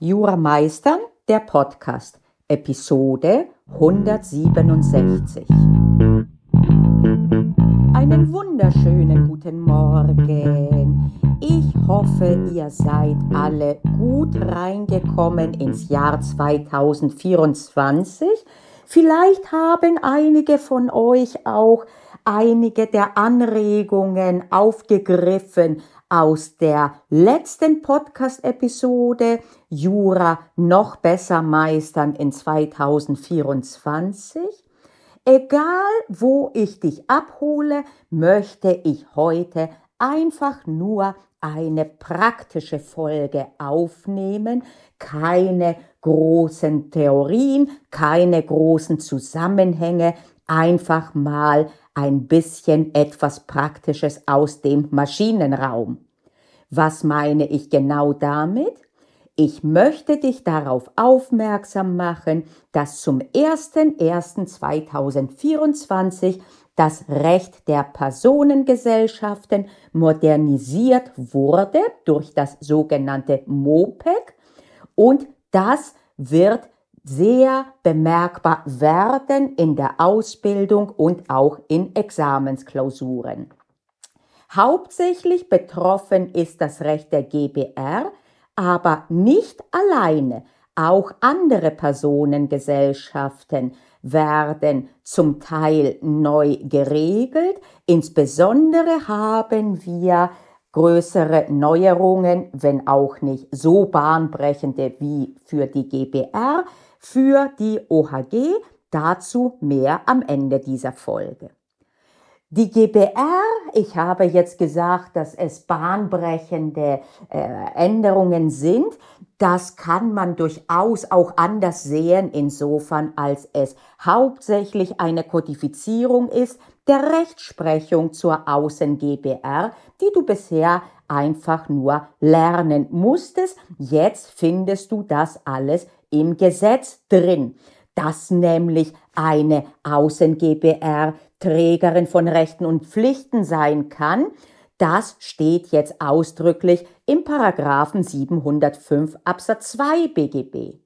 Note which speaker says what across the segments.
Speaker 1: Jura Meistern, der Podcast, Episode 167. Einen wunderschönen guten Morgen. Ich hoffe, ihr seid alle gut reingekommen ins Jahr 2024. Vielleicht haben einige von euch auch einige der Anregungen aufgegriffen aus der letzten Podcast-Episode Jura noch besser meistern in 2024. Egal, wo ich dich abhole, möchte ich heute einfach nur eine praktische Folge aufnehmen, keine großen Theorien, keine großen Zusammenhänge, einfach mal ein bisschen etwas Praktisches aus dem Maschinenraum. Was meine ich genau damit? Ich möchte dich darauf aufmerksam machen, dass zum 01.01.2024 das Recht der Personengesellschaften modernisiert wurde durch das sogenannte MOPEC und das wird sehr bemerkbar werden in der Ausbildung und auch in Examensklausuren. Hauptsächlich betroffen ist das Recht der GBR, aber nicht alleine. Auch andere Personengesellschaften werden zum Teil neu geregelt. Insbesondere haben wir größere Neuerungen, wenn auch nicht so bahnbrechende wie für die GBR, für die OHG. Dazu mehr am Ende dieser Folge. Die GBR, ich habe jetzt gesagt, dass es bahnbrechende äh, Änderungen sind. Das kann man durchaus auch anders sehen, insofern als es hauptsächlich eine Kodifizierung ist der Rechtsprechung zur Außen-GBR, die du bisher einfach nur lernen musstest. Jetzt findest du das alles im Gesetz drin, dass nämlich eine Außen-GBR Trägerin von Rechten und Pflichten sein kann, das steht jetzt ausdrücklich im Paragraphen 705 Absatz 2 BGB.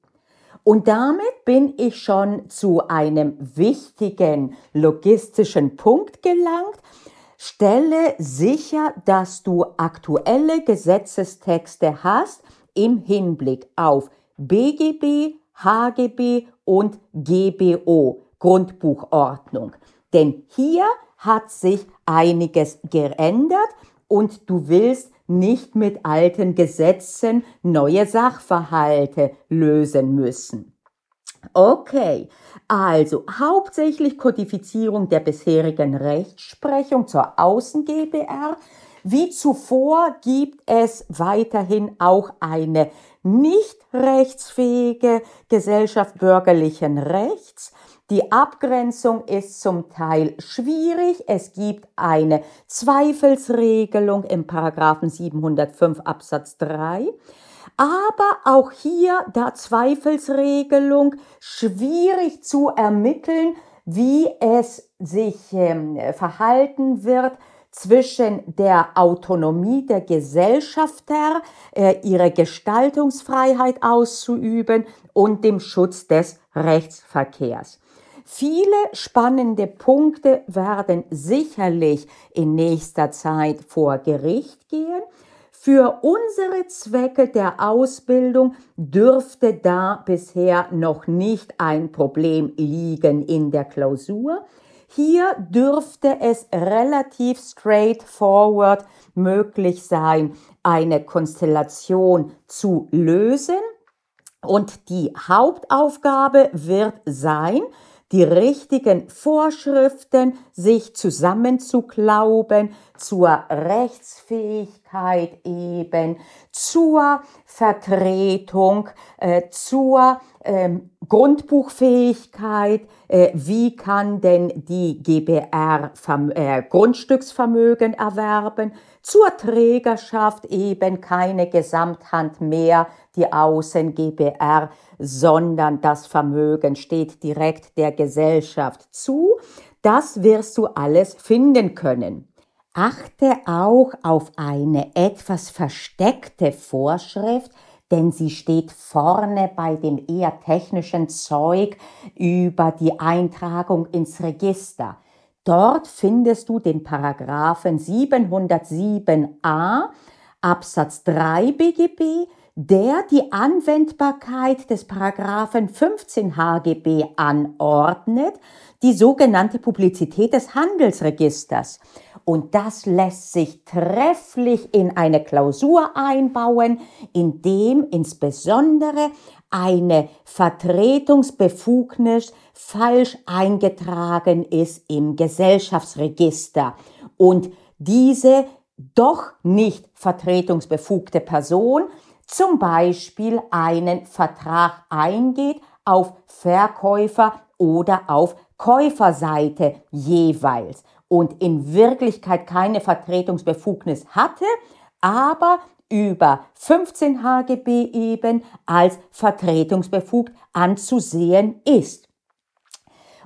Speaker 1: Und damit bin ich schon zu einem wichtigen logistischen Punkt gelangt. Stelle sicher, dass du aktuelle Gesetzestexte hast im Hinblick auf BGB, HGB und GBO, Grundbuchordnung. Denn hier hat sich einiges geändert und du willst nicht mit alten Gesetzen neue Sachverhalte lösen müssen. Okay, also hauptsächlich Kodifizierung der bisherigen Rechtsprechung zur Außen-GBR. Wie zuvor gibt es weiterhin auch eine nicht rechtsfähige Gesellschaft bürgerlichen Rechts. Die Abgrenzung ist zum Teil schwierig. Es gibt eine Zweifelsregelung im Paragraphen 705 Absatz 3. Aber auch hier, da Zweifelsregelung schwierig zu ermitteln, wie es sich äh, verhalten wird zwischen der Autonomie der Gesellschafter, äh, ihre Gestaltungsfreiheit auszuüben und dem Schutz des Rechtsverkehrs. Viele spannende Punkte werden sicherlich in nächster Zeit vor Gericht gehen. Für unsere Zwecke der Ausbildung dürfte da bisher noch nicht ein Problem liegen in der Klausur. Hier dürfte es relativ straightforward möglich sein, eine Konstellation zu lösen. Und die Hauptaufgabe wird sein, die richtigen Vorschriften sich zusammenzuklauben zur Rechtsfähigkeit eben, zur Vertretung, äh, zur ähm, Grundbuchfähigkeit, äh, wie kann denn die GBR äh, Grundstücksvermögen erwerben, zur Trägerschaft eben keine Gesamthand mehr, die Außen GBR, sondern das Vermögen steht direkt der Gesellschaft zu. Das wirst du alles finden können. Achte auch auf eine etwas versteckte Vorschrift, denn sie steht vorne bei dem eher technischen Zeug über die Eintragung ins Register. Dort findest du den Paragraphen 707a Absatz 3 BGB, der die Anwendbarkeit des Paragraphen 15 HGB anordnet, die sogenannte Publizität des Handelsregisters. Und das lässt sich trefflich in eine Klausur einbauen, in dem insbesondere eine Vertretungsbefugnis falsch eingetragen ist im Gesellschaftsregister. Und diese doch nicht vertretungsbefugte Person zum Beispiel einen Vertrag eingeht auf Verkäufer oder auf Käuferseite jeweils und in Wirklichkeit keine Vertretungsbefugnis hatte, aber über 15 HGB eben als vertretungsbefugt anzusehen ist.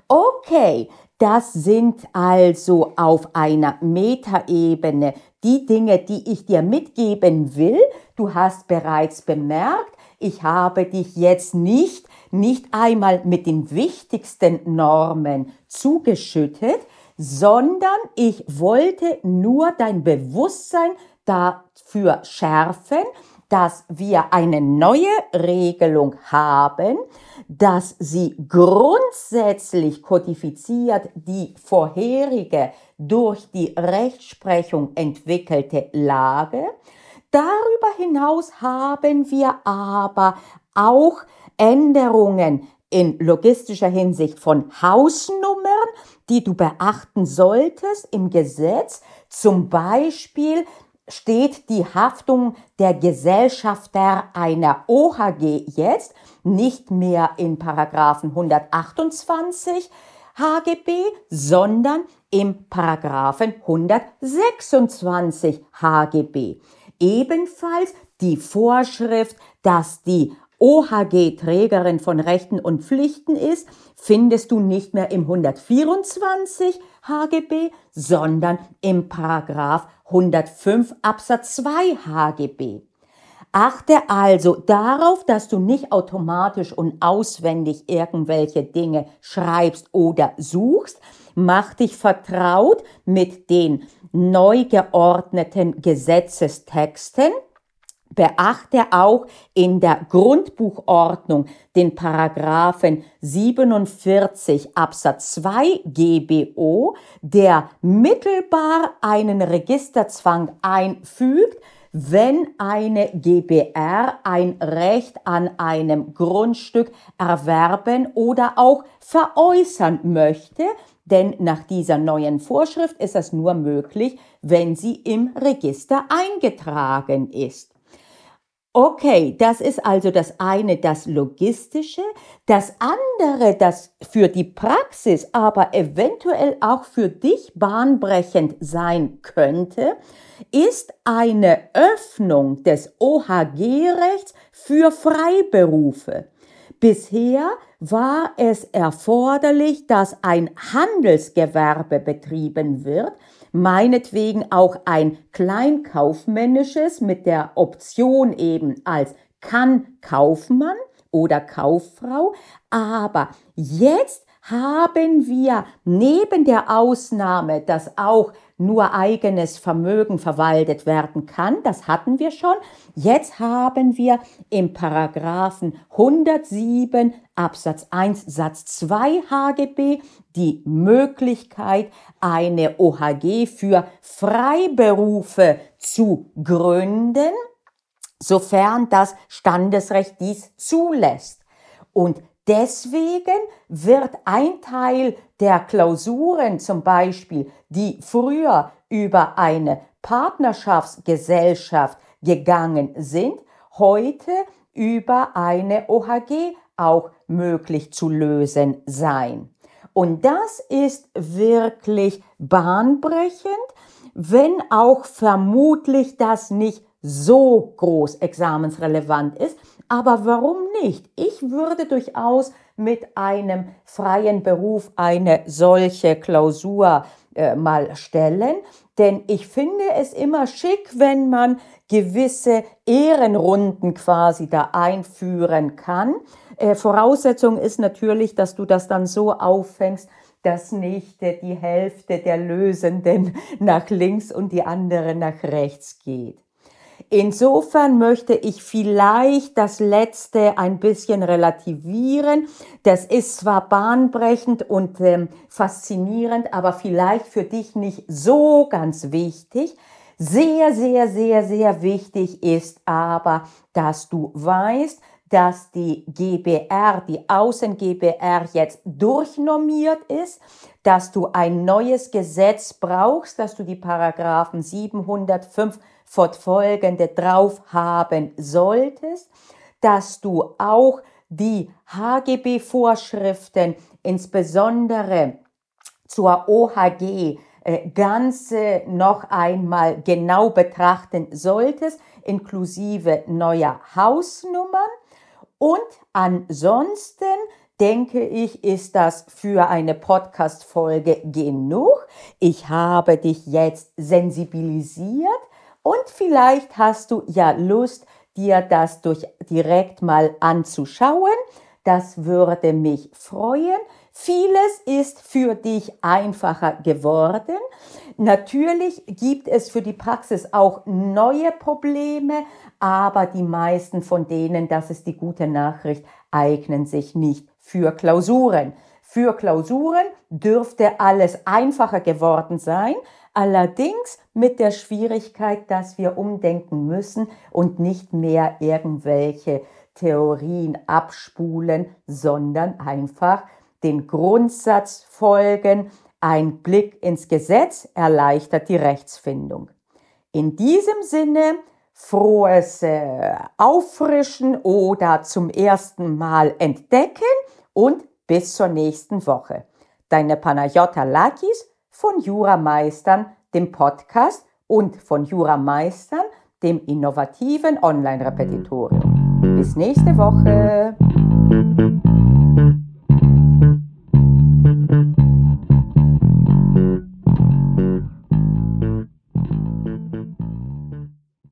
Speaker 1: Okay, das sind also auf einer Metaebene die Dinge, die ich dir mitgeben will. Du hast bereits bemerkt, ich habe dich jetzt nicht, nicht einmal mit den wichtigsten Normen zugeschüttet, sondern ich wollte nur dein Bewusstsein dafür schärfen, dass wir eine neue Regelung haben, dass sie grundsätzlich kodifiziert die vorherige durch die Rechtsprechung entwickelte Lage. Darüber hinaus haben wir aber auch Änderungen in logistischer Hinsicht von Hausnummern, die du beachten solltest im Gesetz. Zum Beispiel steht die Haftung der Gesellschafter einer OHG jetzt nicht mehr in Paragraphen 128 HGB, sondern im Paragraphen 126 HGB. Ebenfalls die Vorschrift, dass die OHG Trägerin von Rechten und Pflichten ist, findest du nicht mehr im 124 HGB, sondern im Paragraph 105 Absatz 2 HGB. Achte also darauf, dass du nicht automatisch und auswendig irgendwelche Dinge schreibst oder suchst. Mach dich vertraut mit den neu geordneten Gesetzestexten Beachte auch in der Grundbuchordnung den Paragraphen 47 Absatz 2 GBO, der mittelbar einen Registerzwang einfügt, wenn eine GBR ein Recht an einem Grundstück erwerben oder auch veräußern möchte, denn nach dieser neuen Vorschrift ist es nur möglich, wenn sie im Register eingetragen ist. Okay, das ist also das eine, das Logistische. Das andere, das für die Praxis, aber eventuell auch für dich bahnbrechend sein könnte, ist eine Öffnung des OHG-Rechts für Freiberufe. Bisher war es erforderlich, dass ein Handelsgewerbe betrieben wird, meinetwegen auch ein kleinkaufmännisches mit der Option eben als kann Kaufmann oder Kauffrau, aber jetzt haben wir neben der Ausnahme, dass auch nur eigenes Vermögen verwaltet werden kann, das hatten wir schon. Jetzt haben wir im Paragraphen 107 Absatz 1 Satz 2 HGB die Möglichkeit, eine OHG für Freiberufe zu gründen, sofern das Standesrecht dies zulässt. Und Deswegen wird ein Teil der Klausuren zum Beispiel, die früher über eine Partnerschaftsgesellschaft gegangen sind, heute über eine OHG auch möglich zu lösen sein. Und das ist wirklich bahnbrechend, wenn auch vermutlich das nicht so groß examensrelevant ist, aber warum nicht? Ich würde durchaus mit einem freien Beruf eine solche Klausur äh, mal stellen, denn ich finde es immer schick, wenn man gewisse Ehrenrunden quasi da einführen kann. Äh, Voraussetzung ist natürlich, dass du das dann so auffängst, dass nicht die Hälfte der Lösenden nach links und die andere nach rechts geht. Insofern möchte ich vielleicht das Letzte ein bisschen relativieren. Das ist zwar bahnbrechend und ähm, faszinierend, aber vielleicht für dich nicht so ganz wichtig. Sehr, sehr, sehr, sehr wichtig ist aber, dass du weißt, dass die GBR, die Außen-GBR jetzt durchnormiert ist, dass du ein neues Gesetz brauchst, dass du die Paragraphen 705 fortfolgende drauf haben solltest, dass du auch die HGB-Vorschriften, insbesondere zur OHG, äh, Ganze noch einmal genau betrachten solltest, inklusive neuer Hausnummern. Und ansonsten denke ich, ist das für eine Podcast-Folge genug. Ich habe dich jetzt sensibilisiert und vielleicht hast du ja Lust, dir das durch direkt mal anzuschauen. Das würde mich freuen. Vieles ist für dich einfacher geworden. Natürlich gibt es für die Praxis auch neue Probleme, aber die meisten von denen, das ist die gute Nachricht, eignen sich nicht für Klausuren. Für Klausuren dürfte alles einfacher geworden sein, allerdings mit der Schwierigkeit, dass wir umdenken müssen und nicht mehr irgendwelche Theorien abspulen, sondern einfach den Grundsatz folgen, ein Blick ins Gesetz erleichtert die Rechtsfindung. In diesem Sinne frohes äh, Auffrischen oder zum ersten Mal entdecken und bis zur nächsten Woche. Deine Panayota Lakis von Jurameistern, dem Podcast und von Jurameistern, dem innovativen Online-Repetitorium. Bis nächste Woche.